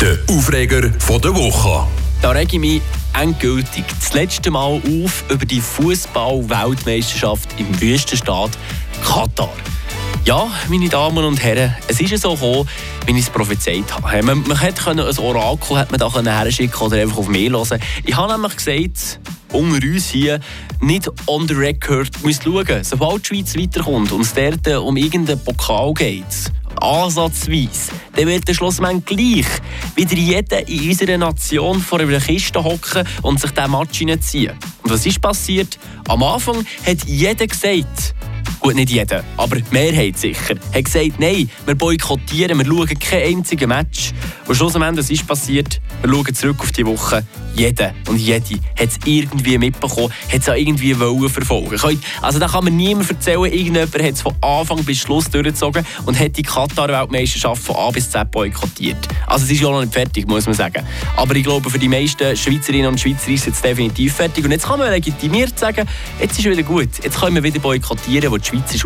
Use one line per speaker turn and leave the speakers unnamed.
Der Aufreger von der Woche.
Da rege ich mich endgültig das letzte Mal auf über die Fußball-Weltmeisterschaft im Wüstenstaat Katar. Ja, meine Damen und Herren, es ist so gekommen, wie ich es prophezeit habe. Man, man hätte ein Orakel hat man da herschicken oder einfach auf mich hören. Ich habe nämlich gesagt, unter uns hier nicht on the record schauen. Sobald die Schweiz weiterkommt und es dort um irgendeinen Pokal geht, ansatzweise, dann wird der Schlussmann gleich wieder jeder in unserer Nation vor einer Kiste hocken und sich diesen Match hineinziehen. Und was ist passiert? Am Anfang hat jeder gesagt, gut, nicht jeder, aber die Mehrheit sicher, hat gesagt, nein, wir boykottieren, wir schauen kein einziges Match. Und schlussendlich, was ist passiert? Wir schauen zurück auf die Woche. Jeder und jede hat es irgendwie mitbekommen, hat es auch irgendwie wollen verfolgen. Also da kann mir niemand erzählen, irgendjemand hat es von Anfang bis Schluss durchgezogen und hat die Katar-Weltmeisterschaft von A bis Z boykottiert. Also es ist ja noch nicht fertig, muss man sagen. Aber ich glaube, für die meisten Schweizerinnen und Schweizer ist es definitiv fertig. Und jetzt kann man legitimiert sagen, jetzt ist wieder gut, jetzt können wir wieder boykottieren, wo die Schweiz ist